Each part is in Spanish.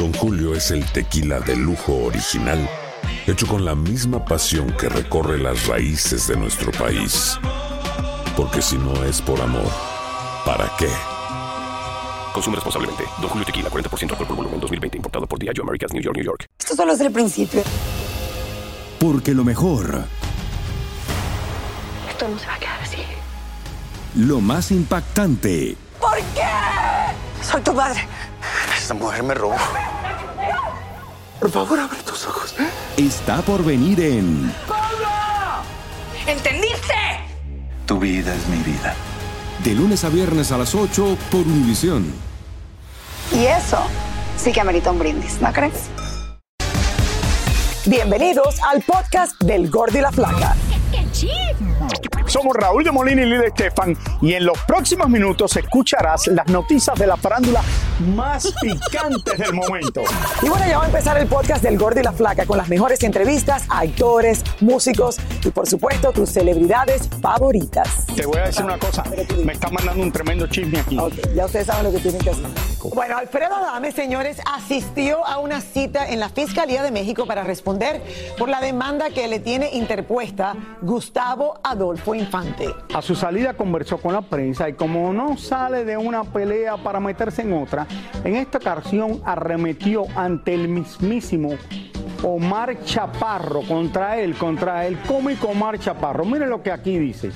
Don Julio es el tequila de lujo original, hecho con la misma pasión que recorre las raíces de nuestro país. Porque si no es por amor, ¿para qué? Consume responsablemente. Don Julio Tequila, 40% alcohol por volumen, 2020. Importado por Diageo Americas, New York, New York. Esto solo es el principio. Porque lo mejor, Esto no se va a quedar así. lo más impactante, ¿Por qué? Soy tu madre. Esta mujer me robó. Por favor, abre tus ojos. está por venir en ¿Entendiste? Tu vida es mi vida. De lunes a viernes a las 8 por Univisión. Y eso sí que amerita un brindis, ¿no crees? Bienvenidos al podcast del Gordo y la Flaca. Somos Raúl de Molina y Lidia Estefan y en los próximos minutos escucharás las noticias de la farándula más picantes del momento. Y bueno, ya va a empezar el podcast del Gordo y la Flaca con las mejores entrevistas a actores, músicos y por supuesto tus celebridades favoritas. Te voy a decir una cosa, me está mandando un tremendo chisme aquí. Ya ustedes saben lo que tienen que hacer. Bueno, Alfredo Adame, señores, asistió a una cita en la Fiscalía de México para responder por la demanda que le tiene interpuesta Gustavo Adolfo Infante. A su salida conversó con la prensa y como no sale de una pelea para meterse en otra, en esta ocasión arremetió ante el mismísimo Omar Chaparro contra él, contra el cómico Omar Chaparro. Miren lo que aquí dice.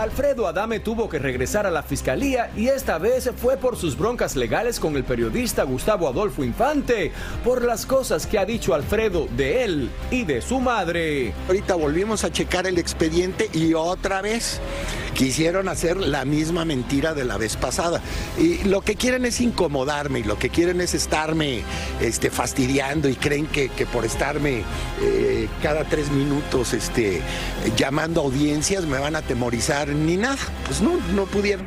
Alfredo Adame tuvo que regresar a la fiscalía y esta vez fue por sus broncas legales con el periodista Gustavo Adolfo Infante, por las cosas que ha dicho Alfredo de él y de su madre. Ahorita volvimos a checar el expediente y otra vez quisieron hacer la misma mentira de la vez pasada. Y lo que quieren es incomodarme y lo que quieren es estarme este, fastidiando y creen que, que por estarme eh, cada tres minutos este, llamando audiencias me van a atemorizar ni nada. Pues no, no pudieron.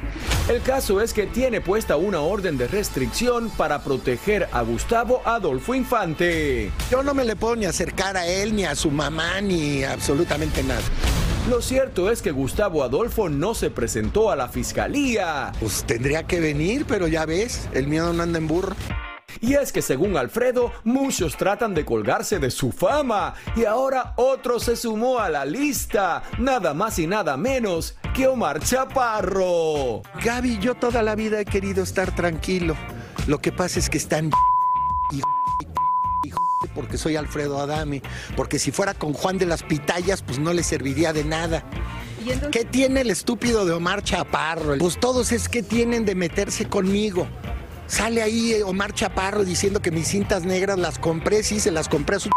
El caso es que tiene puesta una orden de restricción para proteger a Gustavo Adolfo Infante. Yo no me le puedo ni acercar a él, ni a su mamá, ni absolutamente nada. Lo cierto es que Gustavo Adolfo no se presentó a la fiscalía. Pues tendría que venir, pero ya ves, el miedo no anda en burro. Y es que según Alfredo, muchos tratan de colgarse de su fama y ahora otro se sumó a la lista, nada más y nada menos que Omar Chaparro. Gaby, yo toda la vida he querido estar tranquilo. Lo que pasa es que están y porque soy Alfredo Adame, porque si fuera con Juan de las Pitayas, pues no le serviría de nada. ¿Qué tiene el estúpido de Omar Chaparro? Pues todos es que tienen de meterse conmigo. Sale ahí eh, Omar Chaparro diciendo que mis cintas negras las compré, sí, se las compré a su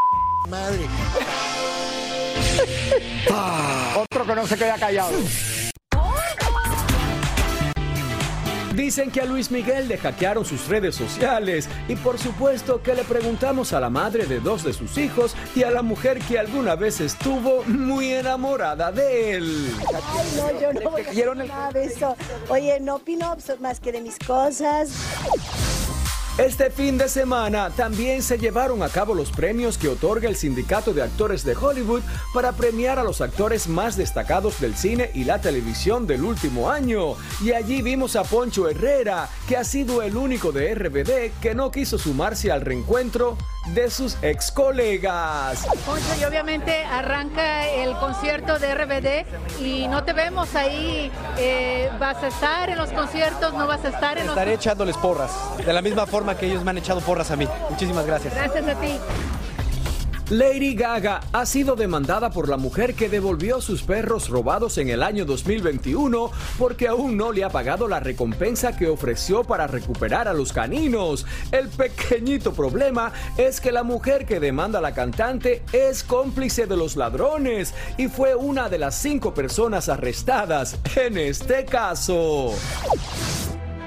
madre. Otro que no se queda callado. Dicen que a Luis Miguel le hackearon sus redes sociales y por supuesto que le preguntamos a la madre de dos de sus hijos y a la mujer que alguna vez estuvo muy enamorada de él. Ay, no, yo no voy a nada de eso. Oye, no opino más que de mis cosas. Este fin de semana también se llevaron a cabo los premios que otorga el Sindicato de Actores de Hollywood para premiar a los actores más destacados del cine y la televisión del último año. Y allí vimos a Poncho Herrera, que ha sido el único de RBD que no quiso sumarse al reencuentro de sus ex colegas. Poncho, y obviamente arranca el concierto de RBD y no te vemos ahí. eh, ¿Vas a estar en los conciertos? ¿No vas a estar en los Estaré echándoles porras, de la misma forma que ellos me han echado porras a mí. Muchísimas gracias. Gracias a ti. Lady Gaga ha sido demandada por la mujer que devolvió sus perros robados en el año 2021 porque aún no le ha pagado la recompensa que ofreció para recuperar a los caninos. El pequeñito problema es que la mujer que demanda a la cantante es cómplice de los ladrones y fue una de las cinco personas arrestadas en este caso.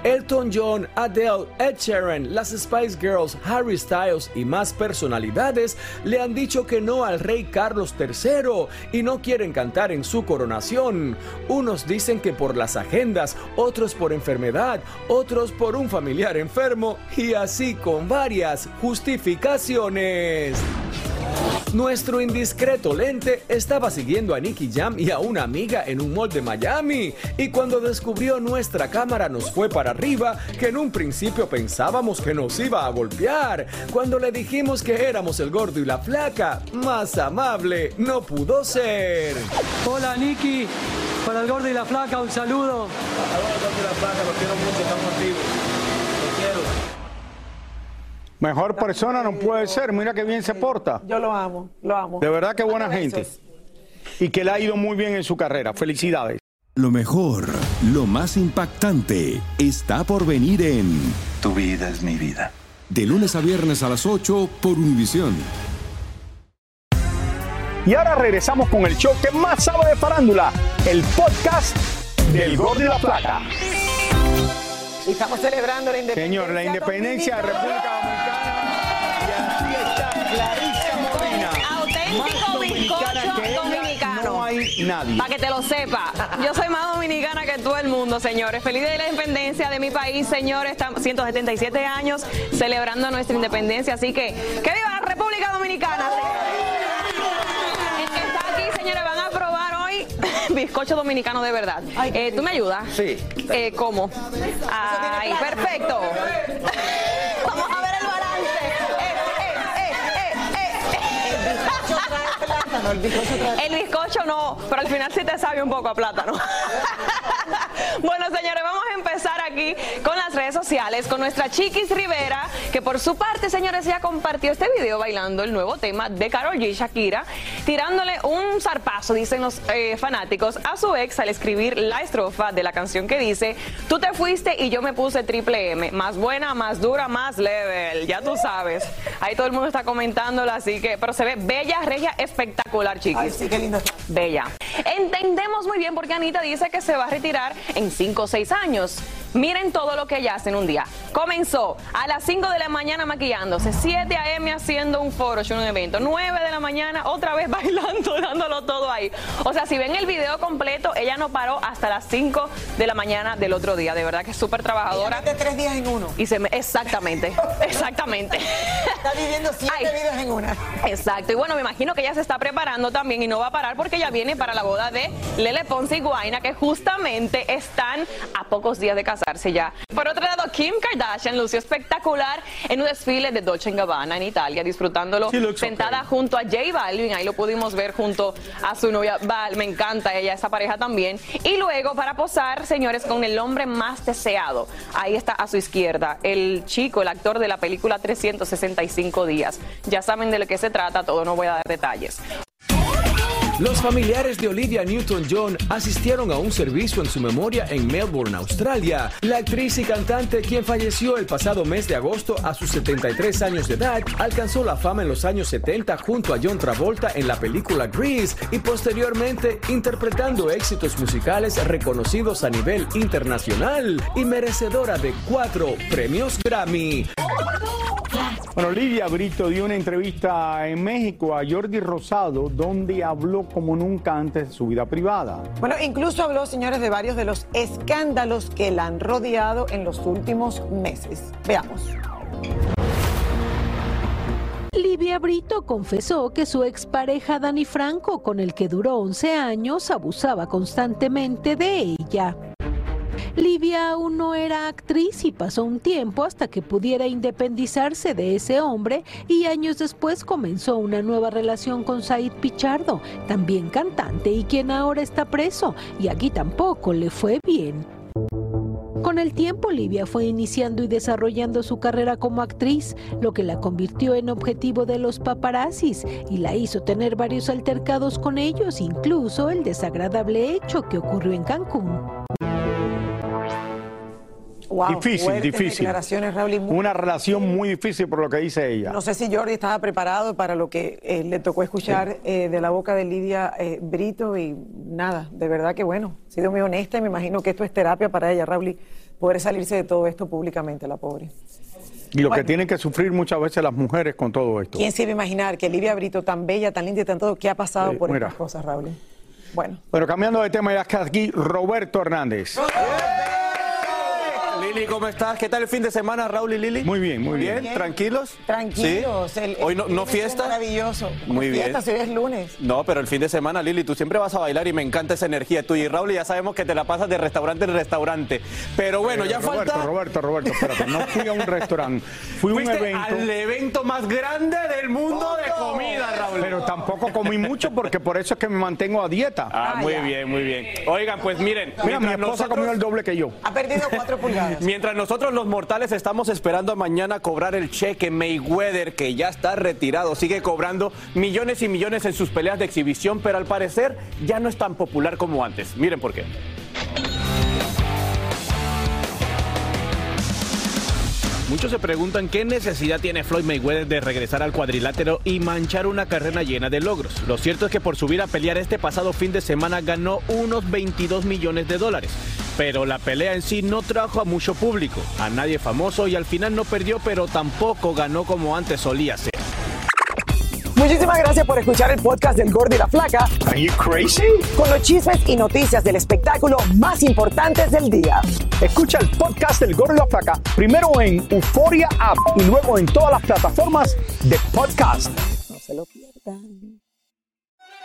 Elton John, Adele, Ed Sheeran, las Spice Girls, Harry Styles y más personalidades le han dicho que no al rey Carlos III y no quieren cantar en su coronación. Unos dicen que por las agendas, otros por enfermedad, otros por un familiar enfermo y así con varias justificaciones. Nuestro indiscreto lente estaba siguiendo a Nicky Jam y a una amiga en un mall de Miami y cuando descubrió nuestra cámara nos fue para arriba que en un principio pensábamos que nos iba a golpear. Cuando le dijimos que éramos el gordo y la flaca, más amable no pudo ser. Hola Nicky, para el gordo y la flaca un saludo. Hola gordo y la flaca, los quiero mucho, estamos activos. Mejor persona no puede ser, mira qué bien se porta. Yo lo amo, lo amo. De verdad que buena gente. Y que le ha ido muy bien en su carrera. Felicidades. Lo mejor, lo más impactante, está por venir en Tu vida es mi vida. De lunes a viernes a las 8 por Univisión. Y ahora regresamos con el show que más sabe de farándula, el podcast del Gordo y la Plata. Estamos celebrando la independencia. Señor, la independencia de República Dominicana. Nadie. Para que te lo sepa, yo soy más dominicana que todo el mundo, señores. Feliz de la independencia de mi país, señores. Estamos 177 años celebrando nuestra independencia, así que que viva la República Dominicana. El que está aquí, señores, van a probar hoy bizcocho dominicano de verdad. Eh, ¿Tú me ayudas? Sí. Eh, ¿Cómo? Ay, perfecto. El bizcocho no, pero al final sí te sabe un poco a plátano. bueno, señores, vamos a empezar aquí con las redes sociales, con nuestra Chiquis Rivera, que por su parte, señores, ya compartió este video bailando el nuevo tema de Karol G, Shakira, tirándole un zarpazo, dicen los eh, fanáticos, a su ex al escribir la estrofa de la canción que dice, tú te fuiste y yo me puse triple M, más buena, más dura, más level, ya tú sabes. Ahí todo el mundo está comentándolo, así que, pero se ve bella, regia, espectacular, chiquis. Ay, sí, qué lindo. Bella. Entendemos muy bien porque Anita dice que se va a retirar en 5 o 6 años. Miren todo lo que ella hace en un día. Comenzó a las 5 de la mañana maquillándose, 7 a.m. haciendo un foro, un evento, 9 de la mañana otra vez bailando, dándolo todo ahí. O sea, si ven el video completo, ella no paró hasta las 5 de la mañana del otro día. De verdad que es súper trabajadora. De tres días en uno. Y se me, exactamente, exactamente. Está viviendo siete Ay. vidas en una. Exacto, y bueno, me imagino que ella se está preparando también y no va a parar porque ella viene para la boda de Lele Ponce y Guaina, que justamente están a pocos días de casarse ya. Por otro lado, Kim Kardashian lució espectacular en un desfile de Dolce Gabbana en Italia, disfrutándolo sentada okay. junto a J Balvin, ahí lo pudimos ver junto a su novia Val, me encanta ella, esa pareja también. Y luego para posar, señores, con el hombre más deseado, ahí está a su izquierda, el chico, el actor de la película 365 días. Ya saben de lo que se trata, todo no voy a dar detalles. Los familiares de Olivia Newton-John asistieron a un servicio en su memoria en Melbourne, Australia. La actriz y cantante, quien falleció el pasado mes de agosto a sus 73 años de edad, alcanzó la fama en los años 70 junto a John Travolta en la película Grease y posteriormente interpretando éxitos musicales reconocidos a nivel internacional y merecedora de cuatro premios Grammy. Bueno, Lidia Brito dio una entrevista en México a Jordi Rosado, donde habló como nunca antes de su vida privada. Bueno, incluso habló, señores, de varios de los escándalos que la han rodeado en los últimos meses. Veamos. Livia Brito confesó que su expareja Dani Franco, con el que duró 11 años, abusaba constantemente de ella. Livia aún no era actriz y pasó un tiempo hasta que pudiera independizarse de ese hombre y años después comenzó una nueva relación con Said Pichardo, también cantante y quien ahora está preso, y aquí tampoco le fue bien. Con el tiempo, Livia fue iniciando y desarrollando su carrera como actriz, lo que la convirtió en objetivo de los paparazzis y la hizo tener varios altercados con ellos, incluso el desagradable hecho que ocurrió en Cancún. Wow, difícil, difícil. declaraciones, Raúl, y muy- Una relación muy difícil por lo que dice ella. No sé si Jordi estaba preparado para lo que eh, le tocó escuchar eh, de la boca de Lidia eh, Brito y nada, de verdad que bueno, ha sido muy honesta y me imagino que esto es terapia para ella, Raúl. poder salirse de todo esto públicamente, la pobre. Y lo que tienen que sufrir muchas veces las mujeres con todo esto. ¿Quién se iba a imaginar que Livia Brito, tan bella, tan linda y tan todo, qué ha pasado por mira. estas cosas, Raúl? Bueno. Bueno, cambiando de tema, ya está aquí Roberto Hernández. Lili, ¿cómo estás? ¿Qué tal el fin de semana, Raúl y Lili? Muy bien, muy bien. ¿Bien? ¿Tranquilos? Tranquilos. ¿Sí? el- ¿Hoy no, no fiesta? Maravilloso. Muy bien. Fiesta, si hoy es lunes. No, pero el fin de semana, Lili, tú siempre vas a bailar y me encanta esa energía tuya. Y Raúl, ya sabemos que te la pasas de restaurante en restaurante. Pero bueno, Eh, ya Roberto, falta... Roberto, Roberto, espérate, no fui a un restaurante, fui a un evento. al evento más grande del mundo de comida, Raúl. Pero tampoco comí mucho porque por eso es que me mantengo a dieta. Ah, muy bien, muy bien. Oigan, pues miren, Mira, mi esposa nosotros- comió el doble que yo. Ha perdido cuatro pulgadas. Mientras nosotros los mortales estamos esperando a mañana cobrar el cheque, Mayweather, que ya está retirado, sigue cobrando millones y millones en sus peleas de exhibición, pero al parecer ya no es tan popular como antes. Miren por qué. Muchos se preguntan qué necesidad tiene Floyd Mayweather de regresar al cuadrilátero y manchar una carrera llena de logros. Lo cierto es que por subir a pelear este pasado fin de semana ganó unos 22 millones de dólares. Pero la pelea en sí no trajo a mucho público, a nadie famoso y al final no perdió, pero tampoco ganó como antes solía ser. Muchísimas gracias por escuchar el podcast del Gordo y la Flaca. Are you crazy? Con los chismes y noticias del espectáculo más importantes del día. Escucha el podcast del Gordo y la Flaca primero en Euforia App y luego en todas las plataformas de podcast. No se lo pierdan.